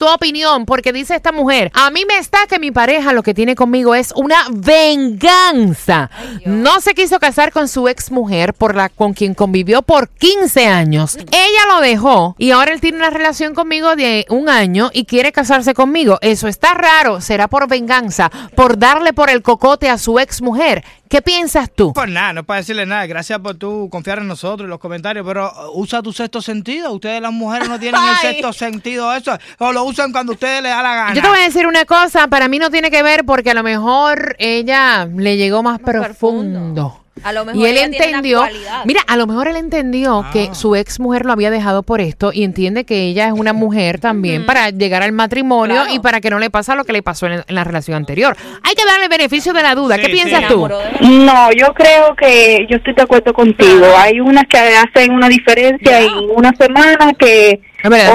tu opinión, porque dice esta mujer, a mí me está que mi pareja lo que tiene conmigo es una venganza. no se quiso casar con su ex mujer por la con quien convivió por 15 años. Ella lo dejó y ahora él tiene una relación conmigo de un año y quiere casarse conmigo. Eso está raro, será por venganza, por darle por el cocote a su ex mujer. ¿Qué piensas tú? Pues nada, no es para decirle nada. Gracias por tú confiar en nosotros y los comentarios, pero uh, usa tu sexto sentido. Ustedes las mujeres no tienen el sexto sentido eso. O lo usan cuando ustedes les da la gana. Yo te voy a decir una cosa, para mí no tiene que ver porque a lo mejor ella le llegó más, profundo. A lo mejor y él entendió, mira, a lo mejor él entendió que Ah. su ex mujer lo había dejado por esto y entiende que ella es una mujer también para llegar al matrimonio Claro. y para que no le pase lo que le pasó en, en la relación anterior. Hay que darle beneficio de la duda. Sí, ¿Qué sí. piensas tú? No, yo creo que yo estoy de acuerdo contigo. Hay unas que hacen una diferencia en una semana que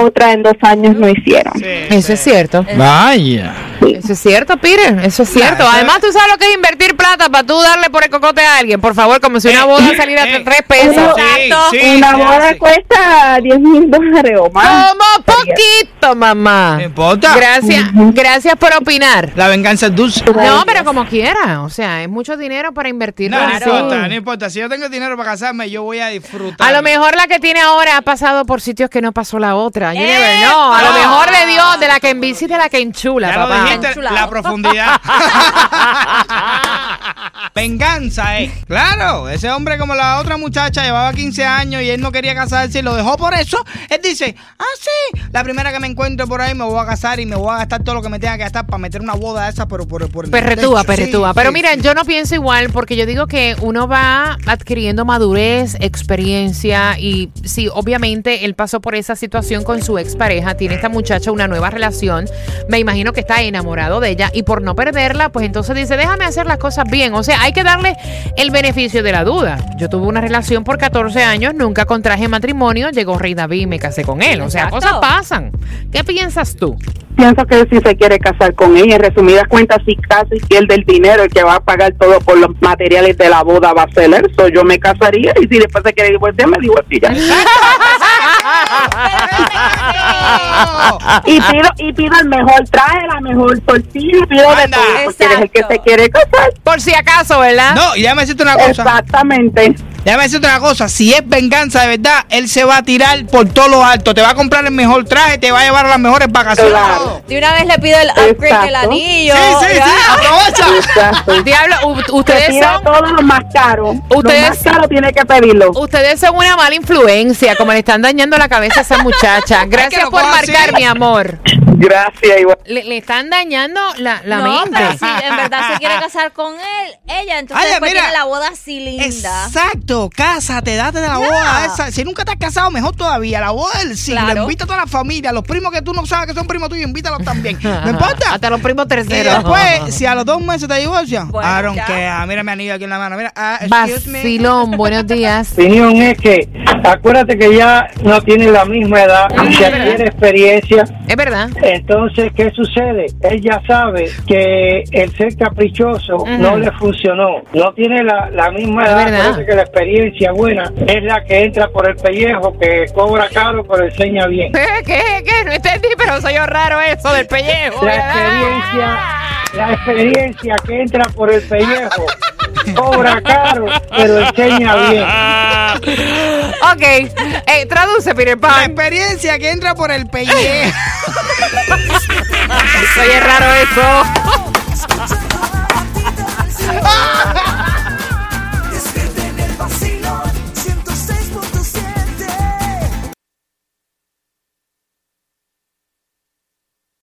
otras en dos años no hicieron. Sí, Eso es cierto. Vaya. Eso es cierto, Peter. Eso es cierto. Además, tú sabes lo que es invertir plata para tú darle por el cocote a alguien. Por favor, como si una Eh, boda eh, saliera eh. de tres pesos. Sí, Exacto. sí, una boda cuesta 10 mil dólares o más. Como poquito, mamá. No importa. Gracias, gracias por opinar. La venganza es dulce. No, pero como quiera. O sea, es mucho dinero para invertir. No, no importa, no importa. Si yo tengo dinero para casarme, yo voy a disfrutar. A lo mejor la que tiene ahora ha pasado por sitios que no pasó la otra. You never ¡Eh! know. A lo mejor le dio de la que en bici y de la que enchula, Ya lo papá. La profundidad. Venganza, eh. Claro, ese hombre como la otra muchacha llevaba 15 años y él no quería casarse y lo dejó por eso. Él dice, ah, sí, la primera que me encuentre por ahí me voy a casar y me voy a gastar todo lo que me tenga que gastar para meter una boda esa, pero por, por el Perretúa, techo. Sí, perretúa. Pero sí, mira, sí. yo no pienso igual porque yo digo que uno va adquiriendo madurez, experiencia y sí, obviamente él pasó por esa situación con su expareja, tiene esta muchacha una nueva relación, me imagino que está enamorado de ella y por no perderla, pues entonces dice, déjame hacer las cosas bien. O sea, hay que darle el beneficio de la duda. Yo tuve una relación por 14 años, nunca contraje matrimonio, llegó Rey David y me casé con él. O sea, Exacto. cosas pasan. ¿Qué piensas tú? Pienso que si se quiere casar con ella, en resumidas cuentas, si casi pierde el dinero, el que va a pagar todo por los materiales de la boda va a ser él. So, yo me casaría y si después se quiere divorciar, me divorciaría. y pido y pido el mejor traje, la mejor tortilla, pido de todo, porque eres el que se quiere casar. Por si acaso, ¿verdad? No, y déjame decirte una cosa. Exactamente. Déjame decirte una cosa, si es venganza de verdad, él se va a tirar por todo lo alto, te va a comprar el mejor traje, te va a llevar a las mejores vacaciones. Claro. De una vez le pido el upgrade del Exacto. anillo. Sí, sí, sí, Ya. aprovecha. Exacto. Diablo, ustedes son todo lo más caro. Ustedes- Lo más caro tiene que pedirlo. Ustedes son una mala influencia, como le están dañando la cabeza a esa muchacha. Gracias por marcar, así. mi amor. Gracias, igual. Le, le están dañando la, la no, mente. pero si en verdad se quiere casar con él, ella, entonces Ay, después mira. tiene la boda así linda. Exacto, cásate, date de la boda esa. Si nunca te has casado, mejor todavía. La boda del siglo. Claro. Invita a toda la familia, los primos que tú no sabes que son primos tuyos, invítalos también. No importa. Hasta los primos Y terceros. después, si a los dos meses te divorcian, Bueno, ya. care. Mira mi anillo aquí en la mano. Mira, ah, excuse me. Vacilón, buenos días. opinión es que acuérdate que ya no tiene la misma edad y es se verdad. adquiere experiencia. Es verdad. Entonces, ¿qué sucede? Él ya sabe que el ser caprichoso no le funcionó. No tiene la, la misma edad. que la experiencia buena es la que entra por el pellejo, que cobra caro pero enseña bien. ¿Qué? ¿Qué? ¿Qué? No entendí, pero soy yo raro eso del pellejo. La experiencia, la experiencia que entra por el pellejo cobra caro pero enseña bien. Ok, eh, traduce, Peter La experiencia que entra por el pellejo. Soy raro eso.